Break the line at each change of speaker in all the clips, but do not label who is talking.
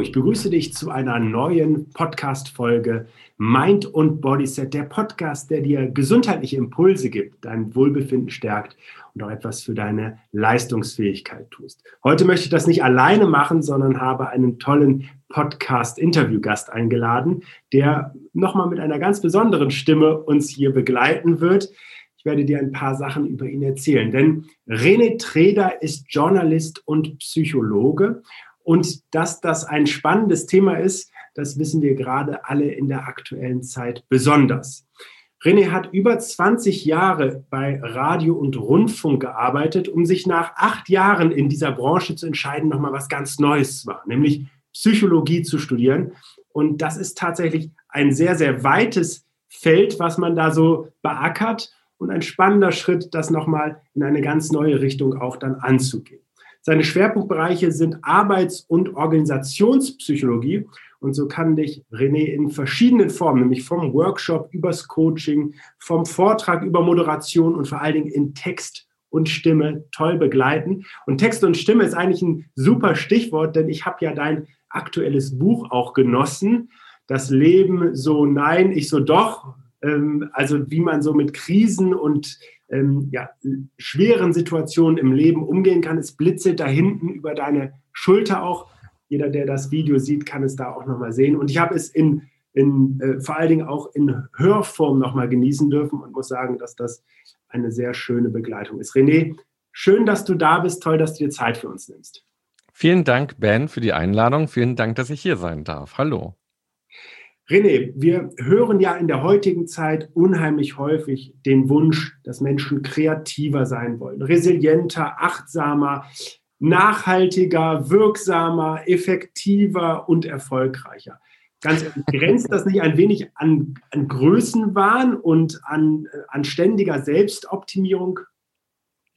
Ich begrüße dich zu einer neuen Podcast-Folge Mind und Bodyset, der Podcast, der dir gesundheitliche Impulse gibt, dein Wohlbefinden stärkt und auch etwas für deine Leistungsfähigkeit tust. Heute möchte ich das nicht alleine machen, sondern habe einen tollen Podcast-Interviewgast eingeladen, der nochmal mit einer ganz besonderen Stimme uns hier begleiten wird. Ich werde dir ein paar Sachen über ihn erzählen, denn René Treder ist Journalist und Psychologe und dass das ein spannendes Thema ist, das wissen wir gerade alle in der aktuellen Zeit besonders. René hat über 20 Jahre bei Radio und Rundfunk gearbeitet, um sich nach acht Jahren in dieser Branche zu entscheiden, nochmal was ganz Neues war, nämlich Psychologie zu studieren. Und das ist tatsächlich ein sehr, sehr weites Feld, was man da so beackert und ein spannender Schritt, das nochmal in eine ganz neue Richtung auch dann anzugehen. Seine Schwerpunktbereiche sind Arbeits- und Organisationspsychologie. Und so kann dich René in verschiedenen Formen, nämlich vom Workshop übers Coaching, vom Vortrag über Moderation und vor allen Dingen in Text und Stimme toll begleiten. Und Text und Stimme ist eigentlich ein super Stichwort, denn ich habe ja dein aktuelles Buch auch genossen. Das Leben so nein, ich so doch. Ähm, also wie man so mit Krisen und ähm, ja, schweren Situationen im Leben umgehen kann. Es blitzelt da hinten über deine Schulter auch. Jeder, der das Video sieht, kann es da auch nochmal sehen. Und ich habe es in, in äh, vor allen Dingen auch in Hörform nochmal genießen dürfen und muss sagen, dass das eine sehr schöne Begleitung ist. René, schön, dass du da bist. Toll, dass du dir Zeit für uns nimmst.
Vielen Dank, Ben, für die Einladung. Vielen Dank, dass ich hier sein darf. Hallo.
René, wir hören ja in der heutigen Zeit unheimlich häufig den Wunsch, dass Menschen kreativer sein wollen, resilienter, achtsamer, nachhaltiger, wirksamer, effektiver und erfolgreicher. Ganz grenzt das nicht ein wenig an, an Größenwahn und an, äh, an ständiger Selbstoptimierung?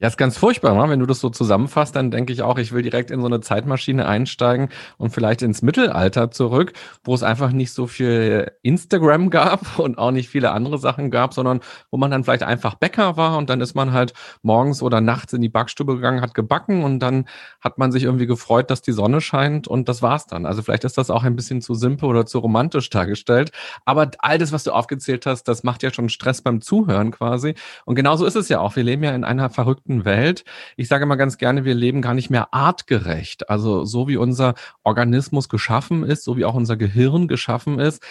Ja, ist ganz furchtbar, wenn du das so zusammenfasst, dann denke ich auch, ich will direkt in so eine Zeitmaschine einsteigen und vielleicht ins Mittelalter zurück, wo es einfach nicht so viel Instagram gab und auch nicht viele andere Sachen gab, sondern wo man dann vielleicht einfach Bäcker war und dann ist man halt morgens oder nachts in die Backstube gegangen, hat gebacken und dann hat man sich irgendwie gefreut, dass die Sonne scheint und das war's dann. Also vielleicht ist das auch ein bisschen zu simpel oder zu romantisch dargestellt, aber all das, was du aufgezählt hast, das macht ja schon Stress beim Zuhören quasi und genauso ist es ja auch. Wir leben ja in einer verrückten verrückten Welt. Ich sage immer ganz gerne, wir leben gar nicht mehr artgerecht. Also so wie unser Organismus geschaffen ist, so wie auch unser Gehirn geschaffen ist,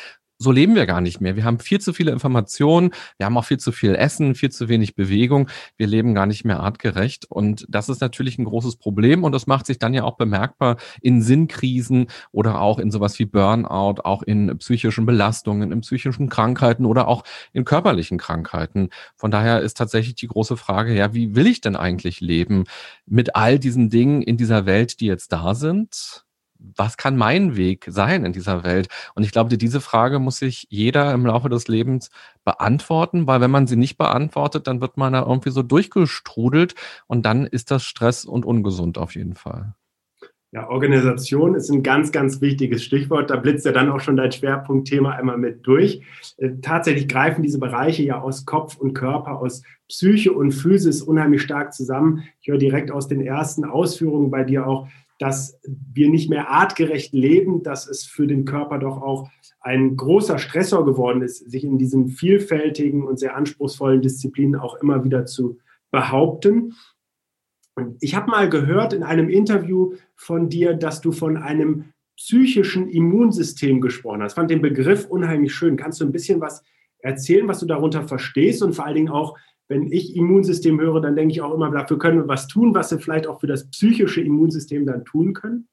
so leben wir gar nicht mehr. Wir haben viel zu viele Informationen, wir haben auch viel zu viel Essen, viel zu wenig Bewegung. Wir leben gar nicht mehr artgerecht. Und das ist natürlich ein großes Problem. Und das macht sich dann ja auch bemerkbar in Sinnkrisen oder auch in sowas wie Burnout, auch in psychischen Belastungen, in psychischen Krankheiten oder auch in körperlichen Krankheiten. Von daher ist tatsächlich die große Frage, ja, wie will ich denn eigentlich leben mit all diesen Dingen in dieser Welt, die jetzt da sind? Was kann mein Weg sein in dieser Welt? Und ich glaube, diese Frage muss sich jeder im Laufe des Lebens beantworten, weil wenn man sie nicht beantwortet, dann wird man da irgendwie so durchgestrudelt und dann ist das Stress und ungesund auf jeden Fall.
Ja, Organisation ist ein ganz, ganz wichtiges Stichwort. Da blitzt ja dann auch schon dein Schwerpunktthema einmal mit durch. Äh, tatsächlich greifen diese Bereiche ja aus Kopf und Körper, aus Psyche und Physis unheimlich stark zusammen. Ich höre direkt aus den ersten Ausführungen bei dir auch, dass wir nicht mehr artgerecht leben, dass es für den Körper doch auch ein großer Stressor geworden ist, sich in diesen vielfältigen und sehr anspruchsvollen Disziplinen auch immer wieder zu behaupten. ich habe mal gehört in einem Interview von dir, dass du von einem psychischen Immunsystem gesprochen hast. Ich fand den Begriff unheimlich schön. Kannst du ein bisschen was erzählen, was du darunter verstehst und vor allen Dingen auch, wenn ich Immunsystem höre, dann denke ich auch immer, dafür können wir was tun, was wir vielleicht auch für das psychische Immunsystem dann tun können.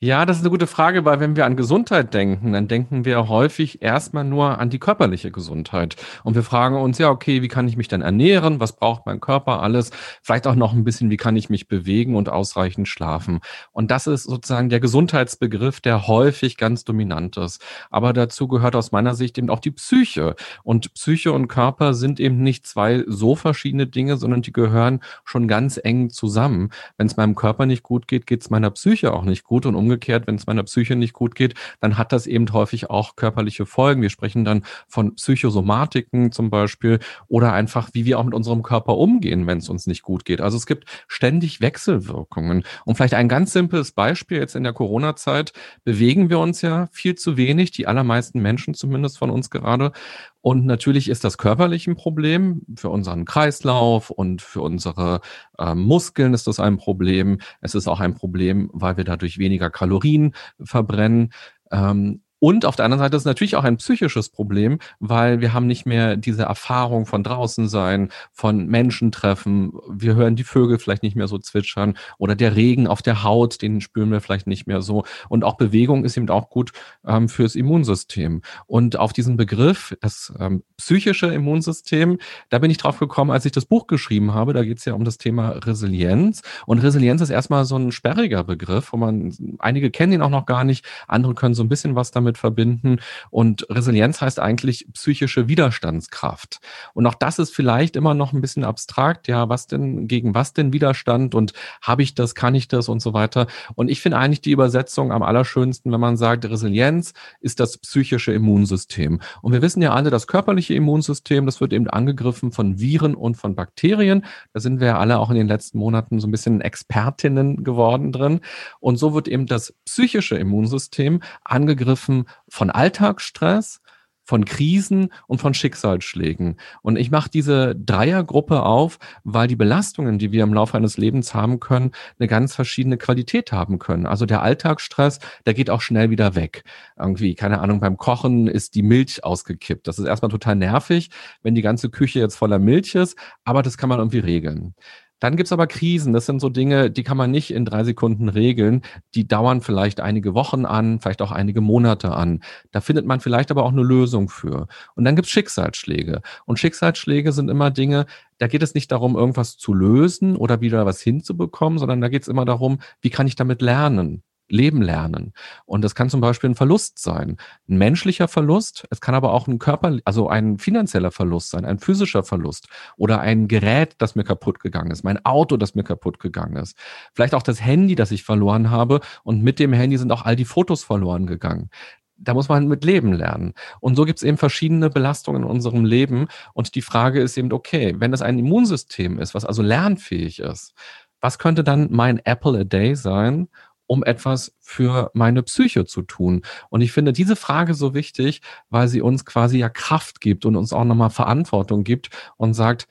Ja, das ist eine gute Frage, weil wenn wir an Gesundheit denken, dann denken wir häufig erstmal nur an die körperliche Gesundheit. Und wir fragen uns, ja, okay, wie kann ich mich denn ernähren? Was braucht mein Körper alles? Vielleicht auch noch ein bisschen, wie kann ich mich bewegen und ausreichend schlafen? Und das ist sozusagen der Gesundheitsbegriff, der häufig ganz dominant ist. Aber dazu gehört aus meiner Sicht eben auch die Psyche. Und Psyche und Körper sind eben nicht zwei so verschiedene Dinge, sondern die gehören schon ganz eng zusammen. Wenn es meinem Körper nicht gut geht, geht es meiner Psyche auch nicht gut. Und um umgekehrt, wenn es meiner Psyche nicht gut geht, dann hat das eben häufig auch körperliche Folgen. Wir sprechen dann von Psychosomatiken zum Beispiel oder einfach, wie wir auch mit unserem Körper umgehen, wenn es uns nicht gut geht. Also es gibt ständig Wechselwirkungen. Und vielleicht ein ganz simples Beispiel jetzt in der Corona-Zeit bewegen wir uns ja viel zu wenig, die allermeisten Menschen zumindest von uns gerade. Und natürlich ist das körperlich ein Problem. Für unseren Kreislauf und für unsere äh, Muskeln ist das ein Problem. Es ist auch ein Problem, weil wir dadurch weniger Kalorien verbrennen. Ähm, und auf der anderen Seite ist es natürlich auch ein psychisches Problem, weil wir haben nicht mehr diese Erfahrung von draußen sein, von Menschen treffen. Wir hören die Vögel vielleicht nicht mehr so zwitschern oder der Regen auf der Haut, den spüren wir vielleicht nicht mehr so. Und auch Bewegung ist eben auch gut ähm, fürs Immunsystem. Und auf diesen Begriff, das ähm, psychische Immunsystem, da bin ich drauf gekommen, als ich das Buch geschrieben habe. Da geht es ja um das Thema Resilienz. Und Resilienz ist erstmal so ein sperriger Begriff, wo man, einige kennen ihn auch noch gar nicht, andere können so ein bisschen was damit damit verbinden. Und Resilienz heißt eigentlich psychische Widerstandskraft. Und auch das ist vielleicht immer noch ein bisschen abstrakt. Ja, was denn, gegen was denn Widerstand und habe ich das, kann ich das und so weiter. Und ich finde eigentlich die Übersetzung am allerschönsten, wenn man sagt, Resilienz ist das psychische Immunsystem. Und wir wissen ja alle, das körperliche Immunsystem, das wird eben angegriffen von Viren und von Bakterien. Da sind wir ja alle auch in den letzten Monaten so ein bisschen Expertinnen geworden drin. Und so wird eben das psychische Immunsystem angegriffen von Alltagsstress, von Krisen und von Schicksalsschlägen. Und ich mache diese Dreiergruppe auf, weil die Belastungen, die wir im Laufe eines Lebens haben können, eine ganz verschiedene Qualität haben können. Also der Alltagsstress, der geht auch schnell wieder weg. Irgendwie, keine Ahnung, beim Kochen ist die Milch ausgekippt. Das ist erstmal total nervig, wenn die ganze Küche jetzt voller Milch ist, aber das kann man irgendwie regeln. Dann gibt's aber Krisen. Das sind so Dinge, die kann man nicht in drei Sekunden regeln. Die dauern vielleicht einige Wochen an, vielleicht auch einige Monate an. Da findet man vielleicht aber auch eine Lösung für. Und dann gibt's Schicksalsschläge. Und Schicksalsschläge sind immer Dinge, da geht es nicht darum, irgendwas zu lösen oder wieder was hinzubekommen, sondern da geht's immer darum, wie kann ich damit lernen? Leben lernen. Und das kann zum Beispiel ein Verlust sein, ein menschlicher Verlust. Es kann aber auch ein Körper, also ein finanzieller Verlust sein, ein physischer Verlust oder ein Gerät, das mir kaputt gegangen ist, mein Auto, das mir kaputt gegangen ist. Vielleicht auch das Handy, das ich verloren habe und mit dem Handy sind auch all die Fotos verloren gegangen da muss man mit leben lernen. Und so gibt es eben verschiedene Belastungen in unserem Leben. Und die Frage ist eben, okay, wenn das ein Immunsystem ist, was also lernfähig ist, was könnte dann mein Apple a Day sein, um etwas für meine Psyche zu tun? Und ich finde diese Frage so wichtig, weil sie uns quasi ja Kraft gibt und uns auch nochmal Verantwortung gibt und sagt,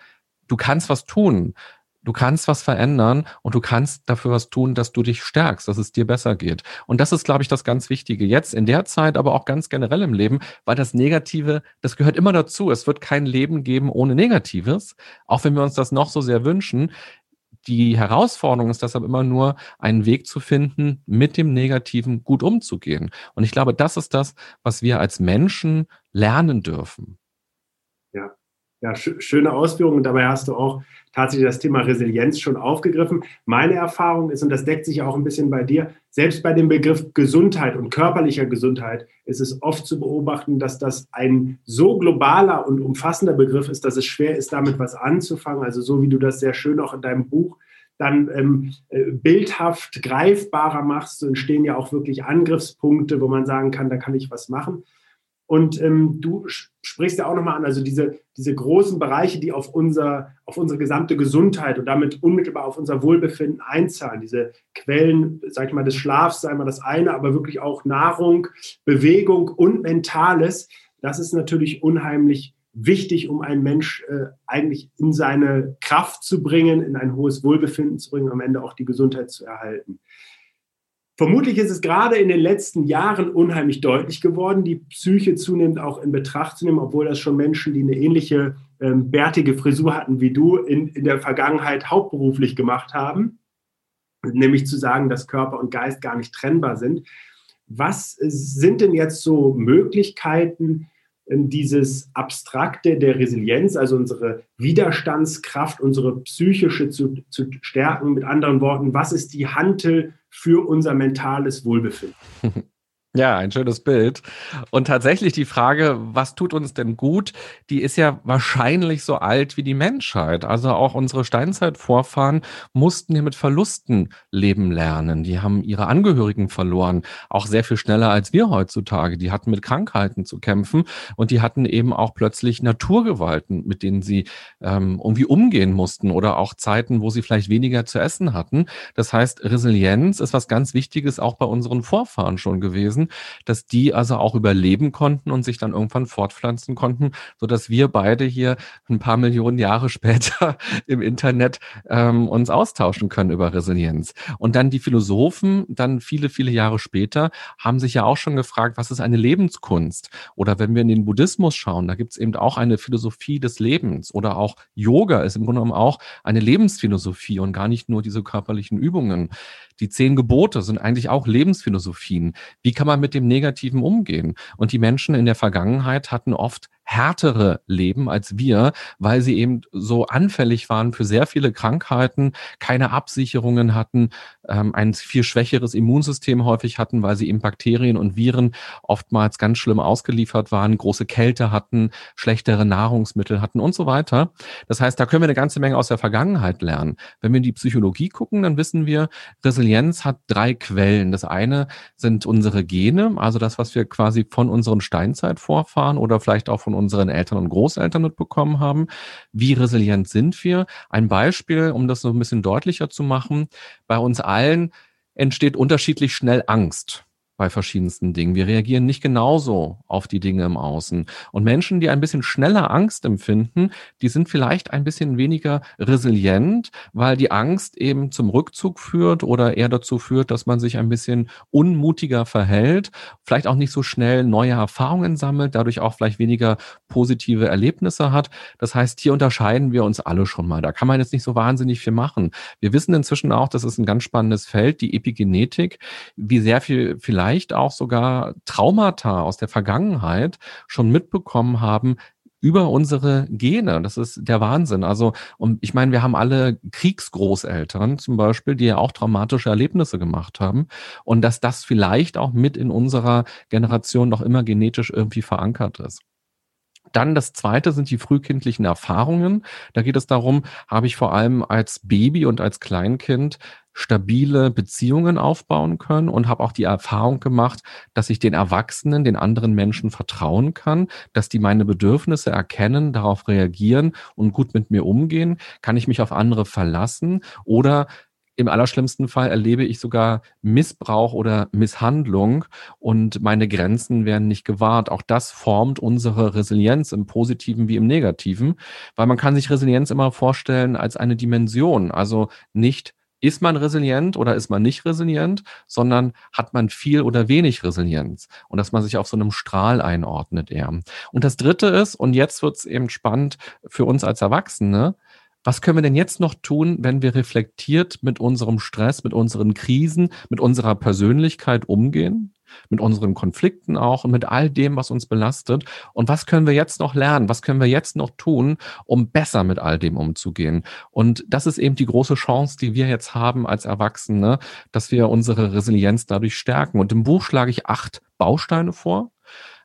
du kannst was tun. Du kannst was verändern und du kannst dafür was tun, dass du dich stärkst, dass es dir besser geht. Und das ist, glaube ich, das ganz Wichtige jetzt in der Zeit, aber auch ganz generell im Leben, weil das Negative, das gehört immer dazu. Es wird kein Leben geben ohne Negatives, auch wenn wir uns das noch so sehr wünschen die Herausforderung ist deshalb immer nur, einen Weg zu finden, mit dem Negativen gut umzugehen. Und ich glaube, das ist das, was wir als Menschen lernen dürfen.
Ja, ja, sch schöne Ausführungen. Dabei hast du auch tatsächlich das Thema Resilienz schon aufgegriffen. Meine Erfahrung ist, und das deckt sich auch ein bisschen bei dir, selbst bei dem Begriff Gesundheit und körperlicher Gesundheit ist es oft zu beobachten, dass das ein so globaler und umfassender Begriff ist, dass es schwer ist, damit was anzufangen. Also so wie du das sehr schön auch in deinem Buch dann ähm, äh, bildhaft greifbarer machst, so entstehen ja auch wirklich Angriffspunkte, wo man sagen kann, da kann ich was machen. Und ähm, du sprichst ja auch nochmal an, also diese, diese großen Bereiche, die auf, unser, auf unsere gesamte Gesundheit und damit unmittelbar auf unser Wohlbefinden einzahlen. Diese Quellen, sag ich mal, des Schlafs sei mal das eine, aber wirklich auch Nahrung, Bewegung und Mentales. Das ist natürlich unheimlich wichtig, um einen Mensch äh, eigentlich in seine Kraft zu bringen, in ein hohes Wohlbefinden zu bringen, am Ende auch die Gesundheit zu erhalten. Vermutlich ist es gerade in den letzten Jahren unheimlich deutlich geworden, die Psyche zunehmend auch in Betracht zu nehmen, obwohl das schon Menschen, die eine ähnliche ähm, bärtige Frisur hatten wie du, in, in der Vergangenheit hauptberuflich gemacht haben, nämlich zu sagen, dass Körper und Geist gar nicht trennbar sind. Was sind denn jetzt so Möglichkeiten, dieses Abstrakte der Resilienz, also unsere Widerstandskraft, unsere psychische zu, zu stärken. Mit anderen Worten, was ist die Hantel für unser mentales Wohlbefinden?
Ja, ein schönes Bild. Und tatsächlich die Frage, was tut uns denn gut, die ist ja wahrscheinlich so alt wie die Menschheit. Also auch unsere Steinzeitvorfahren mussten hier mit Verlusten leben lernen. Die haben ihre Angehörigen verloren, auch sehr viel schneller als wir heutzutage. Die hatten mit Krankheiten zu kämpfen und die hatten eben auch plötzlich Naturgewalten, mit denen sie ähm, irgendwie umgehen mussten oder auch Zeiten, wo sie vielleicht weniger zu essen hatten. Das heißt, Resilienz ist was ganz Wichtiges auch bei unseren Vorfahren schon gewesen dass die also auch überleben konnten und sich dann irgendwann fortpflanzen konnten, so dass wir beide hier ein paar Millionen Jahre später im Internet ähm, uns austauschen können über Resilienz. Und dann die Philosophen, dann viele, viele Jahre später, haben sich ja auch schon gefragt, was ist eine Lebenskunst? Oder wenn wir in den Buddhismus schauen, da gibt es eben auch eine Philosophie des Lebens. Oder auch Yoga ist im Grunde genommen auch eine Lebensphilosophie und gar nicht nur diese körperlichen Übungen. Die zehn Gebote sind eigentlich auch Lebensphilosophien. Wie kann man mit dem Negativen umgehen? Und die Menschen in der Vergangenheit hatten oft härtere Leben als wir, weil sie eben so anfällig waren für sehr viele Krankheiten, keine Absicherungen hatten, ähm, ein viel schwächeres Immunsystem häufig hatten, weil sie eben Bakterien und Viren oftmals ganz schlimm ausgeliefert waren, große Kälte hatten, schlechtere Nahrungsmittel hatten und so weiter. Das heißt, da können wir eine ganze Menge aus der Vergangenheit lernen. Wenn wir in die Psychologie gucken, dann wissen wir, Resilienz hat drei Quellen. Das eine sind unsere Gene, also das, was wir quasi von unseren Steinzeitvorfahren oder vielleicht auch von unseren Eltern und Großeltern mitbekommen haben. Wie resilient sind wir? Ein Beispiel, um das so ein bisschen deutlicher zu machen. Bei uns allen entsteht unterschiedlich schnell Angst bei verschiedensten Dingen. Wir reagieren nicht genauso auf die Dinge im Außen. Und Menschen, die ein bisschen schneller Angst empfinden, die sind vielleicht ein bisschen weniger resilient, weil die Angst eben zum Rückzug führt oder eher dazu führt, dass man sich ein bisschen unmutiger verhält, vielleicht auch nicht so schnell neue Erfahrungen sammelt, dadurch auch vielleicht weniger positive Erlebnisse hat. Das heißt, hier unterscheiden wir uns alle schon mal. Da kann man jetzt nicht so wahnsinnig viel machen. Wir wissen inzwischen auch, das ist ein ganz spannendes Feld, die Epigenetik, wie sehr viel vielleicht vielleicht auch sogar Traumata aus der Vergangenheit schon mitbekommen haben, über unsere Gene. Das ist der Wahnsinn. Also, und ich meine, wir haben alle Kriegsgroßeltern zum Beispiel, die ja auch traumatische Erlebnisse gemacht haben. Und dass das vielleicht auch mit in unserer Generation noch immer genetisch irgendwie verankert ist. Dann das zweite sind die frühkindlichen Erfahrungen. Da geht es darum, habe ich vor allem als Baby und als Kleinkind stabile Beziehungen aufbauen können und habe auch die Erfahrung gemacht, dass ich den Erwachsenen, den anderen Menschen vertrauen kann, dass die meine Bedürfnisse erkennen, darauf reagieren und gut mit mir umgehen. Kann ich mich auf andere verlassen oder im allerschlimmsten Fall erlebe ich sogar Missbrauch oder Misshandlung und meine Grenzen werden nicht gewahrt. Auch das formt unsere Resilienz im Positiven wie im Negativen, weil man kann sich Resilienz immer vorstellen als eine Dimension, also nicht ist man resilient oder ist man nicht resilient, sondern hat man viel oder wenig Resilienz und dass man sich auf so einem Strahl einordnet eher. Und das Dritte ist, und jetzt wird es eben spannend für uns als Erwachsene, was können wir denn jetzt noch tun, wenn wir reflektiert mit unserem Stress, mit unseren Krisen, mit unserer Persönlichkeit umgehen? mit unseren Konflikten auch und mit all dem, was uns belastet. Und was können wir jetzt noch lernen? Was können wir jetzt noch tun, um besser mit all dem umzugehen? Und das ist eben die große Chance, die wir jetzt haben als Erwachsene, dass wir unsere Resilienz dadurch stärken. Und im Buch schlage ich acht Bausteine vor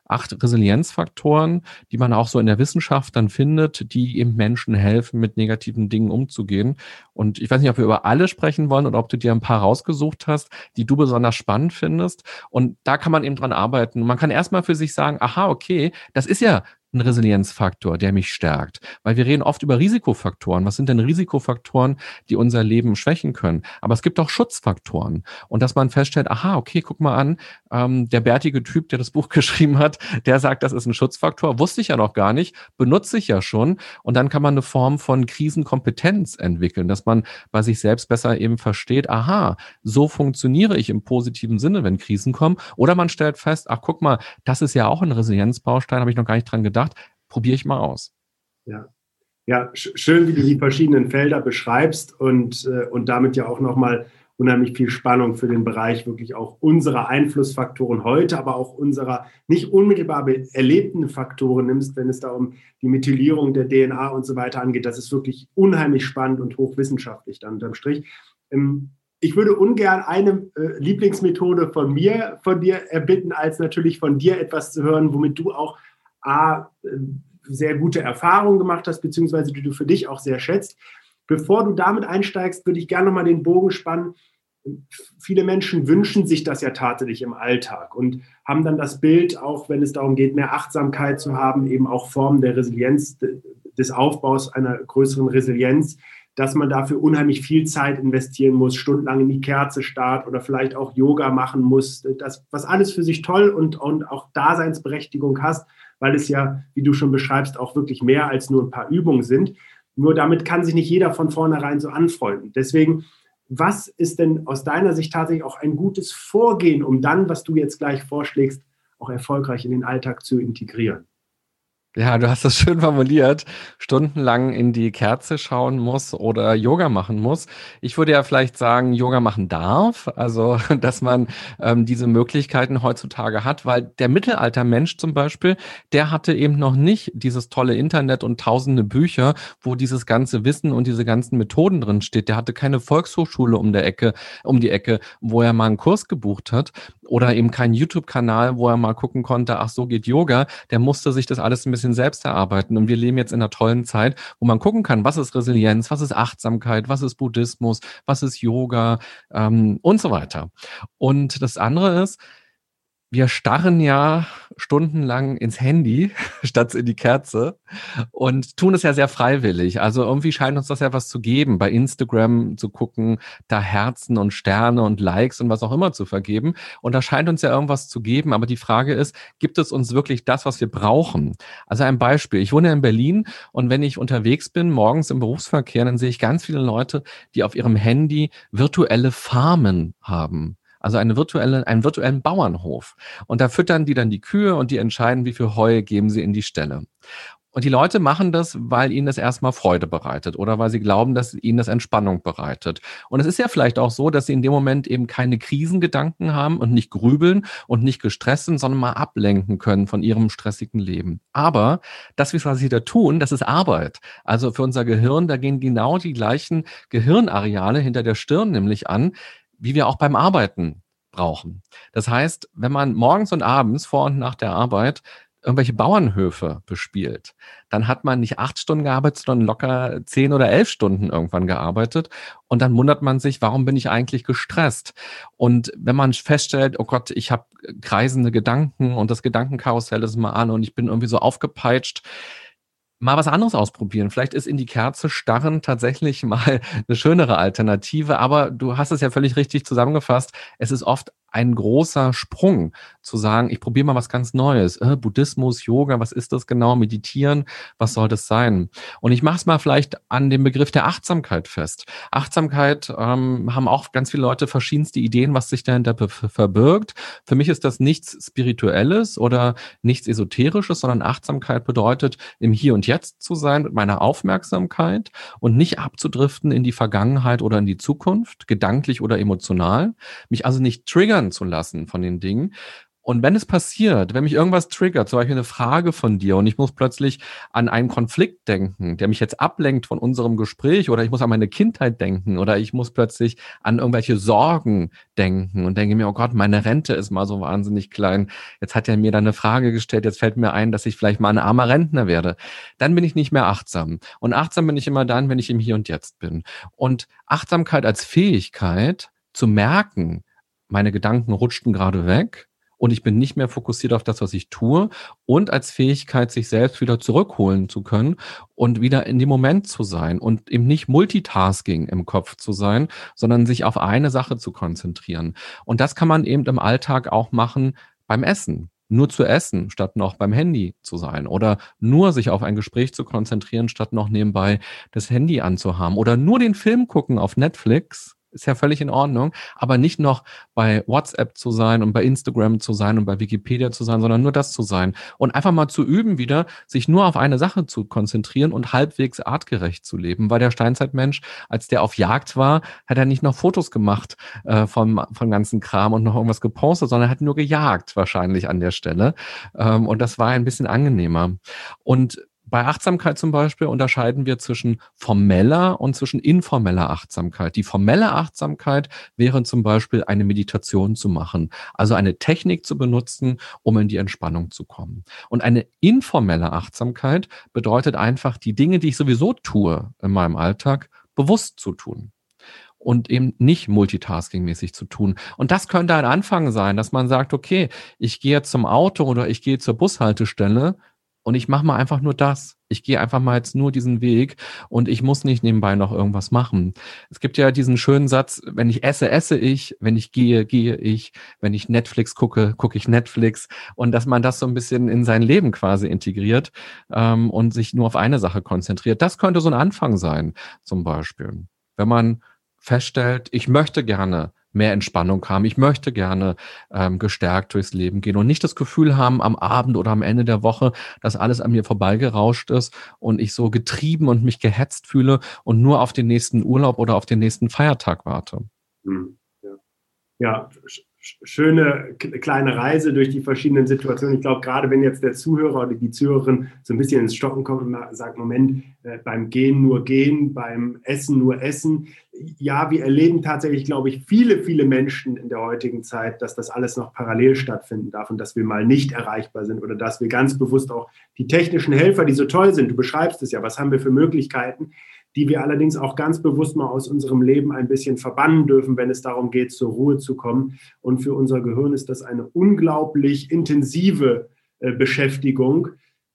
acht Resilienzfaktoren, die man auch so in der Wissenschaft dann findet, die eben Menschen helfen, mit negativen Dingen umzugehen. Und ich weiß nicht, ob wir über alle sprechen wollen oder ob du dir ein paar rausgesucht hast, die du besonders spannend findest. Und da kann man eben dran arbeiten. Man kann erstmal für sich sagen, aha, okay, das ist ja ein Resilienzfaktor, der mich stärkt. Weil wir reden oft über Risikofaktoren. Was sind denn Risikofaktoren, die unser Leben schwächen können? Aber es gibt auch Schutzfaktoren. Und dass man feststellt, aha, okay, guck mal an, ähm, der bärtige Typ, der das Buch geschrieben hat, der sagt, das ist ein Schutzfaktor. Wusste ich ja noch gar nicht, benutze ich ja schon. Und dann kann man eine Form von Krisenkompetenz entwickeln, dass man bei sich selbst besser eben versteht, aha, so funktioniere ich im positiven Sinne, wenn Krisen kommen. Oder man stellt fest, ach, guck mal, das ist ja auch ein Resilienzbaustein, habe ich noch gar nicht dran gedacht gedacht, probiere ich mal aus.
Ja. Ja, schön, wie du die verschiedenen Felder beschreibst und, äh, und damit ja auch nochmal unheimlich viel Spannung für den Bereich wirklich auch unserer Einflussfaktoren heute, aber auch unserer nicht unmittelbar erlebten Faktoren nimmst, wenn es da um die Methylierung der DNA und so weiter angeht. Das ist wirklich unheimlich spannend und hochwissenschaftlich dann unterm Strich. Ähm, ich würde ungern eine äh, Lieblingsmethode von mir, von dir erbitten, als natürlich von dir etwas zu hören, womit du auch A, äh, sehr gute Erfahrungen gemacht hast, beziehungsweise die du für dich auch sehr schätzt. Bevor du damit einsteigst, würde ich gerne nochmal den Bogen spannen. Viele Menschen wünschen sich das ja tatsächlich im Alltag und haben dann das Bild, auch wenn es darum geht, mehr Achtsamkeit zu haben, eben auch Formen der Resilienz, des Aufbaus einer größeren Resilienz, dass man dafür unheimlich viel Zeit investieren muss, stundenlang in die Kerze starrt oder vielleicht auch Yoga machen muss, das, was alles für sich toll und, und auch Daseinsberechtigung hast, weil es ja, wie du schon beschreibst, auch wirklich mehr als nur ein paar Übungen sind. Nur damit kann sich nicht jeder von vornherein so anfreunden. Deswegen, was ist denn aus deiner Sicht tatsächlich auch ein gutes Vorgehen, um dann, was du jetzt gleich vorschlägst, auch erfolgreich in den Alltag zu integrieren?
Ja, du hast das schön formuliert, stundenlang in die Kerze schauen muss oder Yoga machen muss. Ich würde ja vielleicht sagen, Yoga machen darf, also dass man ähm, diese Möglichkeiten heutzutage hat, weil der Mittelaltermensch zum Beispiel, der hatte eben noch nicht dieses tolle Internet und tausende Bücher, wo dieses ganze Wissen und diese ganzen Methoden drin steht. Der hatte keine Volkshochschule um der Ecke, um die Ecke, wo er mal einen Kurs gebucht hat oder eben keinen YouTube-Kanal, wo er mal gucken konnte, ach so geht Yoga. Der musste sich das alles ein bisschen selbst erarbeiten. Und wir leben jetzt in einer tollen Zeit, wo man gucken kann, was ist Resilienz, was ist Achtsamkeit, was ist Buddhismus, was ist Yoga ähm, und so weiter. Und das andere ist, wir starren ja stundenlang ins Handy statt in die Kerze und tun es ja sehr freiwillig. Also irgendwie scheint uns das ja was zu geben, bei Instagram zu gucken, da Herzen und Sterne und Likes und was auch immer zu vergeben. Und da scheint uns ja irgendwas zu geben. Aber die Frage ist, gibt es uns wirklich das, was wir brauchen? Also ein Beispiel. Ich wohne in Berlin und wenn ich unterwegs bin, morgens im Berufsverkehr, dann sehe ich ganz viele Leute, die auf ihrem Handy virtuelle Farmen haben. Also eine virtuelle, einen virtuellen Bauernhof. Und da füttern die dann die Kühe und die entscheiden, wie viel Heu geben sie in die Stelle. Und die Leute machen das, weil ihnen das erstmal Freude bereitet oder weil sie glauben, dass ihnen das Entspannung bereitet. Und es ist ja vielleicht auch so, dass sie in dem Moment eben keine Krisengedanken haben und nicht grübeln und nicht gestresst sind, sondern mal ablenken können von ihrem stressigen Leben. Aber das, was sie da tun, das ist Arbeit. Also für unser Gehirn, da gehen genau die gleichen Gehirnareale hinter der Stirn nämlich an, wie wir auch beim Arbeiten brauchen. Das heißt, wenn man morgens und abends vor und nach der Arbeit irgendwelche Bauernhöfe bespielt, dann hat man nicht acht Stunden gearbeitet, sondern locker zehn oder elf Stunden irgendwann gearbeitet. Und dann wundert man sich, warum bin ich eigentlich gestresst? Und wenn man feststellt, oh Gott, ich habe kreisende Gedanken und das Gedankenkarussell ist mal an und ich bin irgendwie so aufgepeitscht, mal was anderes ausprobieren. Vielleicht ist in die Kerze starren tatsächlich mal eine schönere Alternative, aber du hast es ja völlig richtig zusammengefasst. Es ist oft ein großer Sprung zu sagen, ich probiere mal was ganz Neues. Äh, Buddhismus, Yoga, was ist das genau? Meditieren, was soll das sein? Und ich mache es mal vielleicht an dem Begriff der Achtsamkeit fest. Achtsamkeit ähm, haben auch ganz viele Leute verschiedenste Ideen, was sich dahinter verbirgt. Für mich ist das nichts Spirituelles oder nichts Esoterisches, sondern Achtsamkeit bedeutet, im Hier und Jetzt zu sein mit meiner Aufmerksamkeit und nicht abzudriften in die Vergangenheit oder in die Zukunft, gedanklich oder emotional. Mich also nicht triggern triggern zu lassen von den Dingen. Und wenn es passiert, wenn mich irgendwas triggert, zum Beispiel eine Frage von dir und ich muss plötzlich an einen Konflikt denken, der mich jetzt ablenkt von unserem Gespräch oder ich muss an meine Kindheit denken oder ich muss plötzlich an irgendwelche Sorgen denken und denke mir, oh Gott, meine Rente ist mal so wahnsinnig klein. Jetzt hat er mir da eine Frage gestellt, jetzt fällt mir ein, dass ich vielleicht mal ein armer Rentner werde. Dann bin ich nicht mehr achtsam. Und achtsam bin ich immer dann, wenn ich im Hier und Jetzt bin. Und Achtsamkeit als Fähigkeit zu merken, meine Gedanken rutschten gerade weg und ich bin nicht mehr fokussiert auf das, was ich tue und als Fähigkeit, sich selbst wieder zurückholen zu können und wieder in dem Moment zu sein und eben nicht Multitasking im Kopf zu sein, sondern sich auf eine Sache zu konzentrieren. Und das kann man eben im Alltag auch machen beim Essen nur zu essen, statt noch beim Handy zu sein oder nur sich auf ein Gespräch zu konzentrieren, statt noch nebenbei das Handy anzuhaben oder nur den Film gucken auf Netflix, ist ja völlig in Ordnung, aber nicht noch bei WhatsApp zu sein und bei Instagram zu sein und bei Wikipedia zu sein, sondern nur das zu sein. Und einfach mal zu üben wieder, sich nur auf eine Sache zu konzentrieren und halbwegs artgerecht zu leben, weil der Steinzeitmensch, als der auf Jagd war, hat er nicht noch Fotos gemacht äh, vom, vom ganzen Kram und noch irgendwas gepostet, sondern hat nur gejagt wahrscheinlich an der Stelle. Ähm, und das war ein bisschen angenehmer. Und bei Achtsamkeit zum Beispiel unterscheiden wir zwischen formeller und zwischen informeller Achtsamkeit. Die formelle Achtsamkeit wäre zum Beispiel eine Meditation zu machen, also eine Technik zu benutzen, um in die Entspannung zu kommen. Und eine informelle Achtsamkeit bedeutet einfach, die Dinge, die ich sowieso tue in meinem Alltag, bewusst zu tun und eben nicht multitaskingmäßig zu tun. Und das könnte ein Anfang sein, dass man sagt, okay, ich gehe zum Auto oder ich gehe zur Bushaltestelle und ich mache mal einfach nur das. Ich gehe einfach mal jetzt nur diesen Weg und ich muss nicht nebenbei noch irgendwas machen. Es gibt ja diesen schönen Satz, wenn ich esse, esse ich, wenn ich gehe, gehe ich, wenn ich Netflix gucke, gucke ich Netflix und dass man das so ein bisschen in sein Leben quasi integriert ähm, und sich nur auf eine Sache konzentriert. Das könnte so ein Anfang sein, zum Beispiel. Wenn man feststellt, ich möchte gerne mehr Entspannung haben. Ich möchte gerne ähm, gestärkt durchs Leben gehen und nicht das Gefühl haben am Abend oder am Ende der Woche, dass alles an mir vorbeigerauscht ist und ich so getrieben und mich gehetzt fühle und nur auf den nächsten Urlaub oder auf den nächsten Feiertag warte. Hm,
ja, ja schöne kleine Reise durch die verschiedenen Situationen. Ich glaube, gerade wenn jetzt der Zuhörer oder die Zuhörerin so ein bisschen ins Stocken kommt und sagt, Moment, äh, beim Gehen nur gehen, beim Essen nur essen. Ja, wir erleben tatsächlich, glaube ich, viele, viele Menschen in der heutigen Zeit, dass das alles noch parallel stattfinden darf und dass wir mal nicht erreichbar sind oder dass wir ganz bewusst auch die technischen Helfer, die so toll sind, du beschreibst es ja, was haben wir für Möglichkeiten, die wir allerdings auch ganz bewusst mal aus unserem Leben ein bisschen verbannen dürfen, wenn es darum geht, zur Ruhe zu kommen. Und für unser Gehirn ist das eine unglaublich intensive äh, Beschäftigung,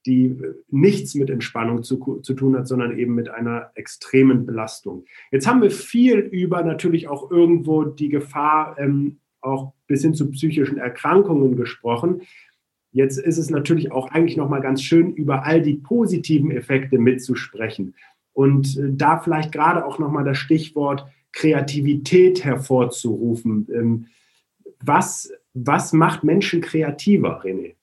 die äh, nichts mit Entspannung zu, zu tun hat, sondern eben mit einer extremen Belastung. Jetzt haben wir viel über natürlich auch irgendwo die Gefahr, ähm, auch bis hin zu psychischen Erkrankungen gesprochen. Jetzt ist es natürlich auch eigentlich noch mal ganz schön, über all die positiven Effekte mitzusprechen. Und äh, da vielleicht gerade auch nochmal das Stichwort Kreativität hervorzurufen. Ähm, was, was macht Menschen kreativer, René?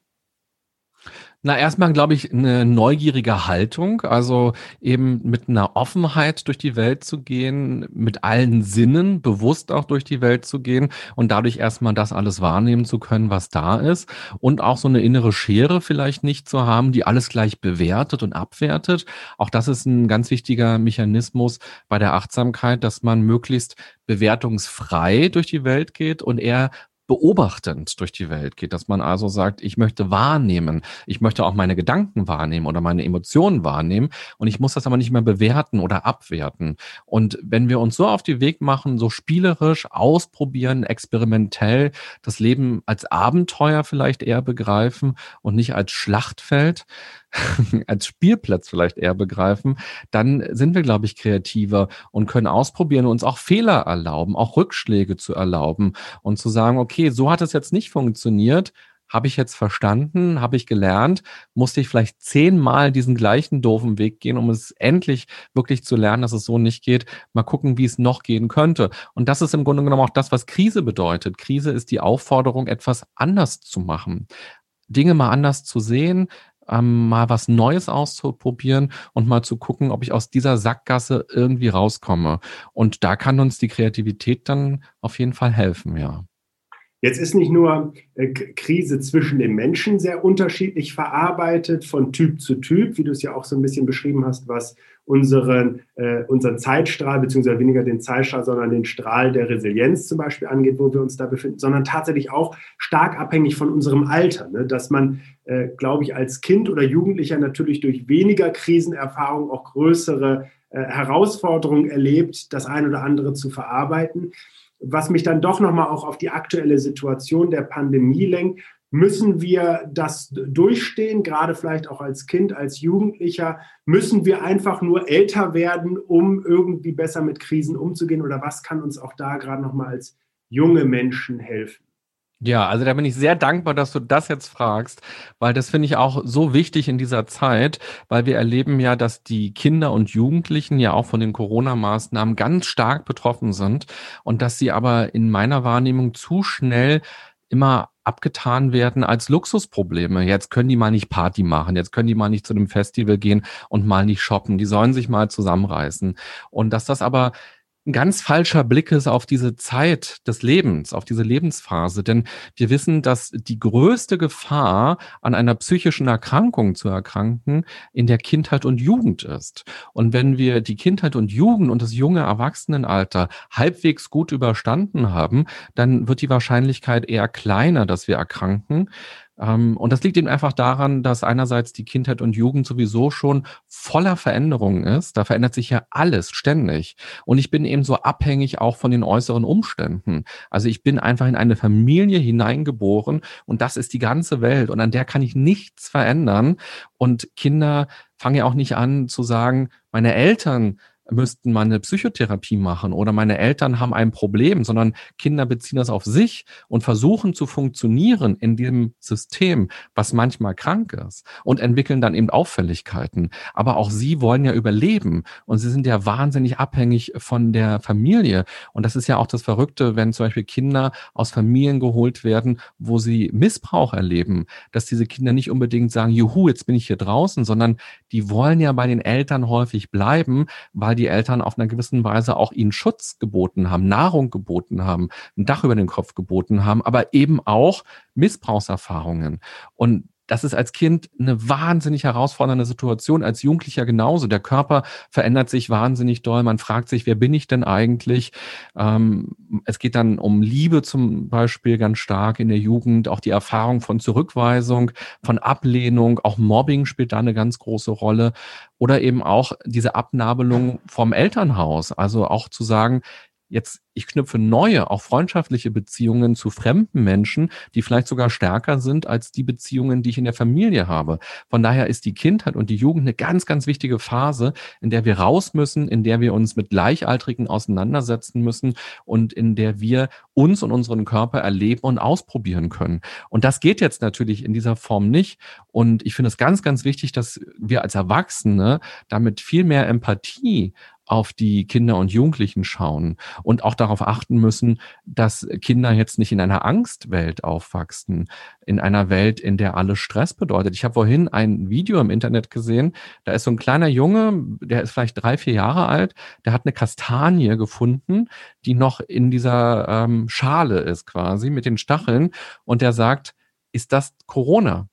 Na, erstmal glaube ich eine neugierige Haltung, also eben mit einer Offenheit durch die Welt zu gehen, mit allen Sinnen bewusst auch durch die Welt zu gehen und dadurch erstmal das alles wahrnehmen zu können, was da ist und auch so eine innere Schere vielleicht nicht zu haben, die alles gleich bewertet und abwertet. Auch das ist ein ganz wichtiger Mechanismus bei der Achtsamkeit, dass man möglichst bewertungsfrei durch die Welt geht und eher beobachtend durch die Welt geht, dass man also sagt, ich möchte wahrnehmen, ich möchte auch meine Gedanken wahrnehmen oder meine Emotionen wahrnehmen und ich muss das aber nicht mehr bewerten oder abwerten. Und wenn wir uns so auf die Weg machen, so spielerisch ausprobieren, experimentell das Leben als Abenteuer vielleicht eher begreifen und nicht als Schlachtfeld, als Spielplatz vielleicht eher begreifen, dann sind wir, glaube ich, kreativer und können ausprobieren, uns auch Fehler erlauben, auch Rückschläge zu erlauben und zu sagen, okay, so hat es jetzt nicht funktioniert. Habe ich jetzt verstanden? Habe ich gelernt? Musste ich vielleicht zehnmal diesen gleichen doofen Weg gehen, um es endlich wirklich zu lernen, dass es so nicht geht? Mal gucken, wie es noch gehen könnte. Und das ist im Grunde genommen auch das, was Krise bedeutet. Krise ist die Aufforderung, etwas anders zu machen. Dinge mal anders zu sehen, ähm, mal was Neues auszuprobieren und mal zu gucken, ob ich aus dieser Sackgasse irgendwie rauskomme. Und da kann uns die Kreativität dann auf jeden Fall helfen, ja.
Jetzt ist nicht nur äh, Krise zwischen den Menschen sehr unterschiedlich verarbeitet von Typ zu Typ, wie du es ja auch so ein bisschen beschrieben hast, was unseren, äh, unseren Zeitstrahl, beziehungsweise weniger den Zeitstrahl, sondern den Strahl der Resilienz zum Beispiel angeht, wo wir uns da befinden, sondern tatsächlich auch stark abhängig von unserem Alter. Ne? Dass man, äh, glaube ich, als Kind oder Jugendlicher natürlich durch weniger Krisenerfahrung auch größere äh, Herausforderungen erlebt, das ein oder andere zu verarbeiten was mich dann doch nochmal auch auf die aktuelle Situation der Pandemie lenkt. Müssen wir das durchstehen, gerade vielleicht auch als Kind, als Jugendlicher? Müssen wir einfach nur älter werden, um irgendwie besser mit Krisen umzugehen? Oder was kann uns auch da gerade nochmal als junge Menschen helfen?
Ja, also da bin ich sehr dankbar, dass du das jetzt fragst, weil das finde ich auch so wichtig in dieser Zeit, weil wir erleben ja, dass die Kinder und Jugendlichen ja auch von den Corona-Maßnahmen ganz stark betroffen sind und dass sie aber in meiner Wahrnehmung zu schnell immer abgetan werden als Luxusprobleme. Jetzt können die mal nicht Party machen, jetzt können die mal nicht zu einem Festival gehen und mal nicht shoppen. Die sollen sich mal zusammenreißen. Und dass das aber ein ganz falscher Blick ist auf diese Zeit des Lebens, auf diese Lebensphase. Denn wir wissen, dass die größte Gefahr, an einer psychischen Erkrankung zu erkranken, in der Kindheit und Jugend ist. Und wenn wir die Kindheit und Jugend und das junge Erwachsenenalter halbwegs gut überstanden haben, dann wird die Wahrscheinlichkeit eher kleiner, dass wir erkranken. Ähm, und das liegt eben einfach daran, dass einerseits die Kindheit und Jugend sowieso schon voller Veränderungen ist. Da verändert sich ja alles ständig. Und ich bin eben so abhängig auch von den äußeren Umständen. Also ich bin einfach in eine Familie hineingeboren und das ist die ganze Welt und an der kann ich nichts verändern. Und Kinder fangen ja auch nicht an zu sagen, meine Eltern müssten mal eine Psychotherapie machen oder meine Eltern haben ein Problem, sondern Kinder beziehen das auf sich und versuchen zu funktionieren in dem System, was manchmal krank ist und entwickeln dann eben Auffälligkeiten. Aber auch sie wollen ja überleben und sie sind ja wahnsinnig abhängig von der Familie. Und das ist ja auch das Verrückte, wenn zum Beispiel Kinder aus Familien geholt werden, wo sie Missbrauch erleben, dass diese Kinder nicht unbedingt sagen, juhu, jetzt bin ich hier draußen, sondern die wollen ja bei den Eltern häufig bleiben, weil die Eltern auf einer gewissen Weise auch ihnen Schutz geboten haben, Nahrung geboten haben, ein Dach über den Kopf geboten haben, aber eben auch Missbrauchserfahrungen. Und das ist als Kind eine wahnsinnig herausfordernde Situation, als Jugendlicher genauso. Der Körper verändert sich wahnsinnig doll. Man fragt sich, wer bin ich denn eigentlich? Ähm, es geht dann um Liebe zum Beispiel ganz stark in der Jugend, auch die Erfahrung von Zurückweisung, von Ablehnung, auch Mobbing spielt da eine ganz große Rolle. Oder eben auch diese Abnabelung vom Elternhaus. Also auch zu sagen, jetzt, ich knüpfe neue, auch freundschaftliche Beziehungen zu fremden Menschen, die vielleicht sogar stärker sind als die Beziehungen, die ich in der Familie habe. Von daher ist die Kindheit und die Jugend eine ganz, ganz wichtige Phase, in der wir raus müssen, in der wir uns mit Gleichaltrigen auseinandersetzen müssen und in der wir uns und unseren Körper erleben und ausprobieren können. Und das geht jetzt natürlich in dieser Form nicht. Und ich finde es ganz, ganz wichtig, dass wir als Erwachsene damit viel mehr Empathie auf die Kinder und Jugendlichen schauen und auch darauf achten müssen, dass Kinder jetzt nicht in einer Angstwelt aufwachsen, in einer Welt, in der alles Stress bedeutet. Ich habe vorhin ein Video im Internet gesehen, da ist so ein kleiner Junge, der ist vielleicht drei, vier Jahre alt, der hat eine Kastanie gefunden, die noch in dieser ähm, Schale ist quasi mit den Stacheln und der sagt, ist das Corona?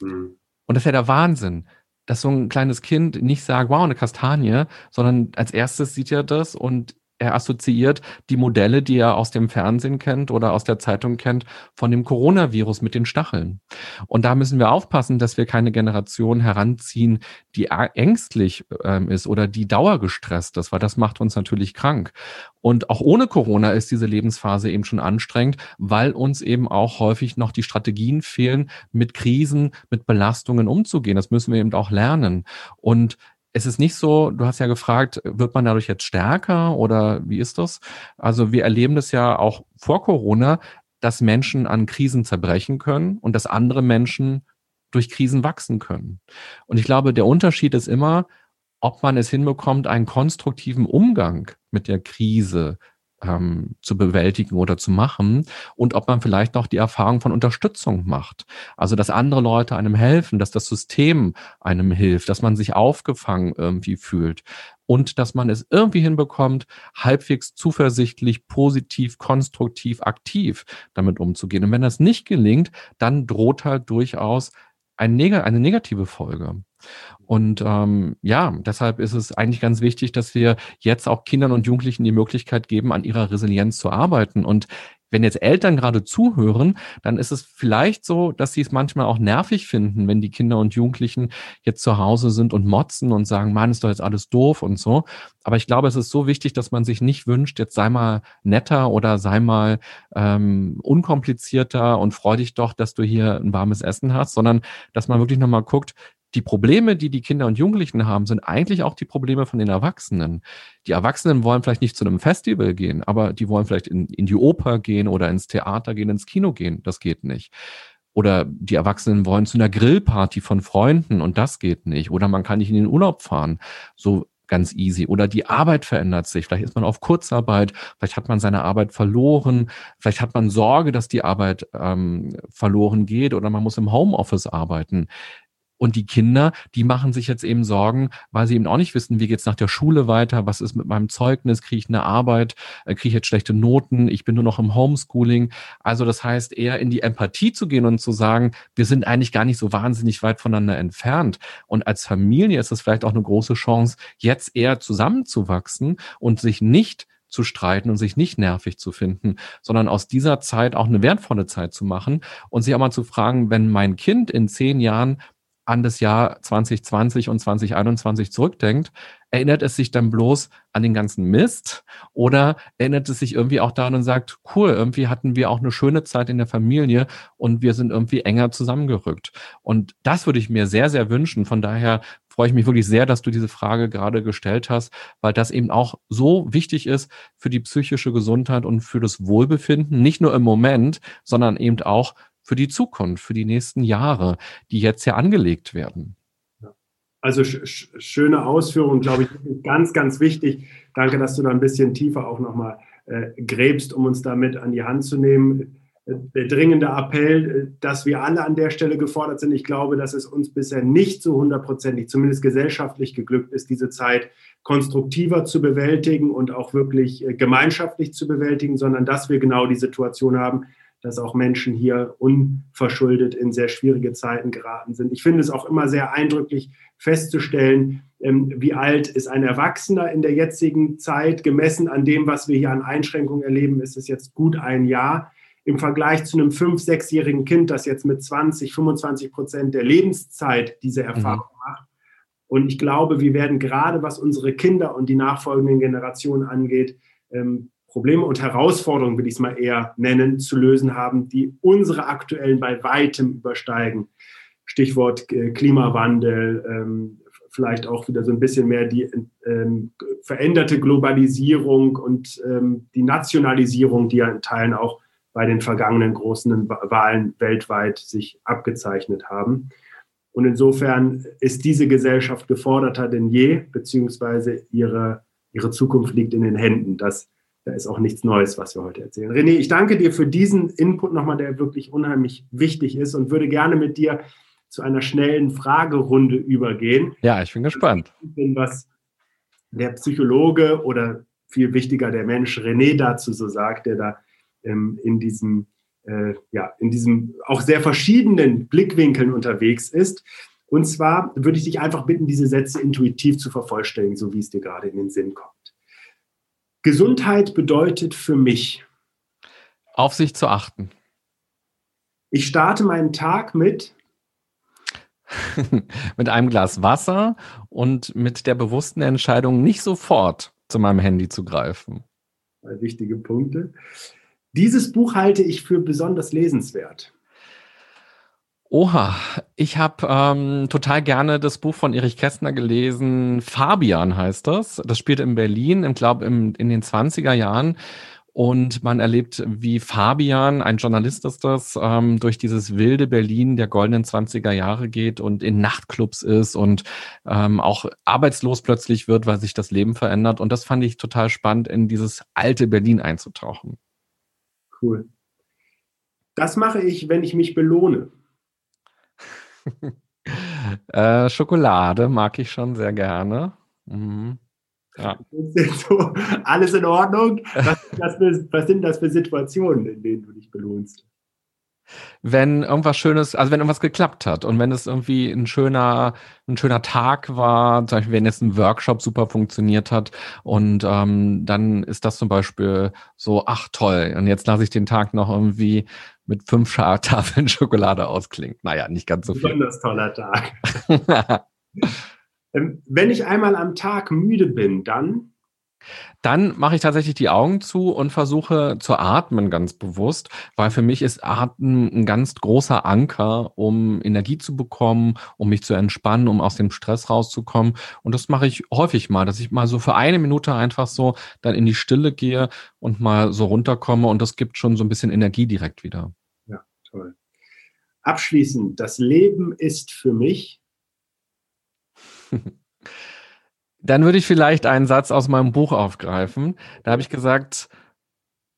Mhm. Und das ist ja der Wahnsinn dass so ein kleines Kind nicht sagt, wow, eine Kastanie, sondern als erstes sieht er das und er assoziiert die Modelle, die er aus dem Fernsehen kennt oder aus der Zeitung kennt, von dem Coronavirus mit den Stacheln. Und da müssen wir aufpassen, dass wir keine Generation heranziehen, die ängstlich ähm, ist oder die dauergestresst ist, weil das macht uns natürlich krank. Und auch ohne Corona ist diese Lebensphase eben schon anstrengend, weil uns eben auch häufig noch die Strategien fehlen, mit Krisen, mit Belastungen umzugehen. Das müssen wir eben auch lernen. Und es ist nicht so, du hast ja gefragt, wird man dadurch jetzt stärker oder wie ist das? Also wir erleben das ja auch vor Corona, dass Menschen an Krisen zerbrechen können und dass andere Menschen durch Krisen wachsen können. Und ich glaube, der Unterschied ist immer, ob man es hinbekommt, einen konstruktiven Umgang mit der Krise ähm, zu bewältigen oder zu machen und ob man vielleicht noch die Erfahrung von Unterstützung macht. Also, dass andere Leute einem helfen, dass das System einem hilft, dass man sich aufgefangen irgendwie fühlt und dass man es irgendwie hinbekommt, halbwegs zuversichtlich, positiv, konstruktiv, aktiv damit umzugehen. Und wenn das nicht gelingt, dann droht halt durchaus ein neg eine negative Folge. Und ähm, ja, deshalb ist es eigentlich ganz wichtig, dass wir jetzt auch Kindern und Jugendlichen die Möglichkeit geben, an ihrer Resilienz zu arbeiten. Und wenn jetzt Eltern gerade zuhören, dann ist es vielleicht so, dass sie es manchmal auch nervig finden, wenn die Kinder und Jugendlichen jetzt zu Hause sind und motzen und sagen, Mann, ist doch jetzt alles doof und so. Aber ich glaube, es ist so wichtig, dass man sich nicht wünscht, jetzt sei mal netter oder sei mal ähm, unkomplizierter und freu dich doch, dass du hier ein warmes Essen hast, sondern dass man wirklich nochmal guckt, die Probleme, die die Kinder und Jugendlichen haben, sind eigentlich auch die Probleme von den Erwachsenen. Die Erwachsenen wollen vielleicht nicht zu einem Festival gehen, aber die wollen vielleicht in, in die Oper gehen oder ins Theater gehen, ins Kino gehen. Das geht nicht. Oder die Erwachsenen wollen zu einer Grillparty von Freunden und das geht nicht. Oder man kann nicht in den Urlaub fahren. So ganz easy. Oder die Arbeit verändert sich. Vielleicht ist man auf Kurzarbeit, vielleicht hat man seine Arbeit verloren, vielleicht hat man Sorge, dass die Arbeit ähm, verloren geht oder man muss im Homeoffice arbeiten Und die Kinder, die machen sich jetzt eben Sorgen, weil sie eben auch nicht wissen, wie geht's nach der Schule weiter, was ist mit meinem Zeugnis, kriege ich eine Arbeit, äh, kriege ich jetzt schlechte Noten, ich bin nur noch im Homeschooling. Also das heißt, eher in die Empathie zu gehen und zu sagen, wir sind eigentlich gar nicht so wahnsinnig weit voneinander entfernt. Und als Familie ist es vielleicht auch eine große Chance, jetzt eher zusammenzuwachsen und sich nicht zu streiten und sich nicht nervig zu finden, sondern aus dieser Zeit auch eine wertvolle Zeit zu machen und sich auch mal zu fragen, wenn mein Kind in zehn Jahren an das Jahr 2020 und 2021 zurückdenkt, erinnert es sich dann bloß an den ganzen Mist oder erinnert es sich irgendwie auch daran und sagt, cool, irgendwie hatten wir auch eine schöne Zeit in der Familie und wir sind irgendwie enger zusammengerückt. Und das würde ich mir sehr, sehr wünschen. Von daher freue ich mich wirklich sehr, dass du diese Frage gerade gestellt hast, weil das eben auch so wichtig ist für die psychische Gesundheit und für das Wohlbefinden, nicht nur im Moment, sondern eben auch für die Zukunft, für die nächsten Jahre, die jetzt ja angelegt werden.
Also sch schöne Ausführung, glaube ich, ganz, ganz wichtig. Danke, dass du da ein bisschen tiefer auch nochmal äh, gräbst, um uns damit an die Hand zu nehmen. Der dringende Appell, äh, dass wir alle an der Stelle gefordert sind. Ich glaube, dass es uns bisher nicht so hundertprozentig, zumindest gesellschaftlich geglückt ist, diese Zeit konstruktiver zu bewältigen und auch wirklich äh, gemeinschaftlich zu bewältigen, sondern dass wir genau die Situation haben, dass auch Menschen hier unverschuldet in sehr schwierige Zeiten geraten sind. Ich finde es auch immer sehr eindrücklich festzustellen, ähm, wie alt ist ein Erwachsener in der jetzigen Zeit. Gemessen an dem, was wir hier an Einschränkungen erleben, ist es jetzt gut ein Jahr. Im Vergleich zu einem fünf-, sechsjährigen Kind, das jetzt mit 20, 25 Prozent der Lebenszeit diese mhm. Erfahrung mhm. macht. Und ich glaube, wir werden gerade, was unsere Kinder und die nachfolgenden Generationen angeht, ähm, Probleme und Herausforderungen, will ich es mal eher nennen, zu lösen haben, die unsere aktuellen bei weitem übersteigen. Stichwort äh, Klimawandel, ähm, vielleicht auch wieder so ein bisschen mehr die ähm, veränderte Globalisierung und ähm, die Nationalisierung, die ja in Teilen auch bei den vergangenen großen Wahlen weltweit sich abgezeichnet haben. Und insofern ist diese Gesellschaft geforderter denn je, beziehungsweise ihre, ihre Zukunft liegt in den Händen. Das da ist auch nichts Neues, was wir heute erzählen. René, ich danke dir für diesen Input nochmal, der wirklich unheimlich wichtig ist und würde gerne mit dir zu einer schnellen Fragerunde übergehen.
Ja, ich bin gespannt.
Was der Psychologe oder viel wichtiger der Mensch René dazu so sagt, der da ähm, in diesem äh, ja, in diesem auch sehr verschiedenen Blickwinkeln unterwegs ist. Und zwar würde ich dich einfach bitten, diese Sätze intuitiv zu vervollständigen, so wie es dir gerade in den Sinn kommt. Gesundheit bedeutet für mich.
Auf sich zu achten.
Ich starte meinen Tag mit.
mit einem Glas Wasser und mit der bewussten Entscheidung, nicht sofort zu meinem Handy zu greifen.
Wichtige Punkte. Dieses Buch halte ich für besonders lesenswert.
Oha, ich habe ähm, total gerne das Buch von Erich Kästner gelesen. Fabian heißt das. Das spielt in Berlin, ich glaube in den 20er Jahren. Und man erlebt, wie Fabian, ein Journalist ist das, ähm, durch dieses wilde Berlin der goldenen 20er Jahre geht und in Nachtclubs ist und ähm, auch arbeitslos plötzlich wird, weil sich das Leben verändert. Und das fand ich total spannend, in dieses alte Berlin einzutauchen.
Cool. Das mache ich, wenn ich mich belohne.
äh, Schokolade mag ich schon sehr gerne. Mhm.
Ja. So, alles in Ordnung? Was, für, was sind das für Situationen, in denen du dich belohnst?
wenn irgendwas Schönes, also wenn irgendwas geklappt hat und wenn es irgendwie ein schöner, ein schöner Tag war, zum Beispiel wenn jetzt ein Workshop super funktioniert hat und ähm, dann ist das zum Beispiel so, ach toll, und jetzt lasse ich den Tag noch irgendwie mit fünf Tafeln Schokolade ausklingen. Naja, nicht ganz so viel.
Besonders toller Tag. Ähm, wenn ich einmal am Tag müde bin, dann
dann mache ich tatsächlich die Augen zu und versuche zu atmen ganz bewusst, weil für mich ist Atmen ein ganz großer Anker, um Energie zu bekommen, um mich zu entspannen, um aus dem Stress rauszukommen. Und das mache ich häufig mal, dass ich mal so für eine Minute einfach so dann in die Stille gehe und mal so runterkomme und das gibt schon so ein bisschen Energie direkt wieder.
Ja, toll. Abschließend, das Leben ist für mich
Dann würde ich vielleicht einen Satz aus meinem Buch aufgreifen. Da habe ich gesagt,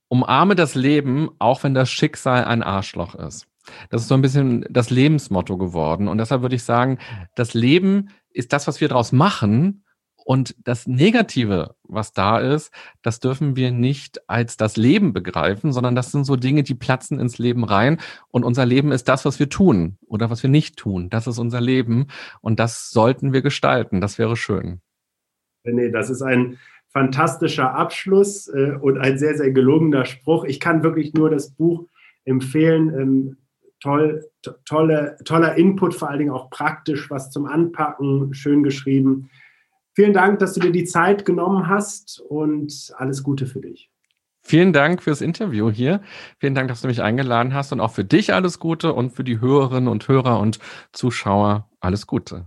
umarme das Leben, auch wenn das Schicksal ein Arschloch ist. Das ist so ein bisschen das Lebensmotto geworden. Und deshalb würde ich sagen, das Leben ist das, was wir daraus machen. Und das Negative, was da ist, das dürfen wir nicht als das Leben begreifen, sondern das sind so Dinge, die platzen ins Leben rein. Und unser Leben ist das, was wir tun oder was wir nicht tun. Das ist unser Leben. Und das sollten wir gestalten. Das wäre schön.
Nee, das ist ein fantastischer Abschluss äh, und ein sehr, sehr gelungener Spruch. Ich kann wirklich nur das Buch empfehlen. Ähm, toll, to tolle, toller Input, vor allen Dingen auch praktisch, was zum Anpacken, schön geschrieben. Vielen Dank, dass du dir die Zeit genommen hast und alles Gute für dich.
Vielen Dank fürs Interview hier. Vielen Dank, dass du mich eingeladen hast und auch für dich alles Gute und für die Hörerinnen und Hörer und Zuschauer alles Gute.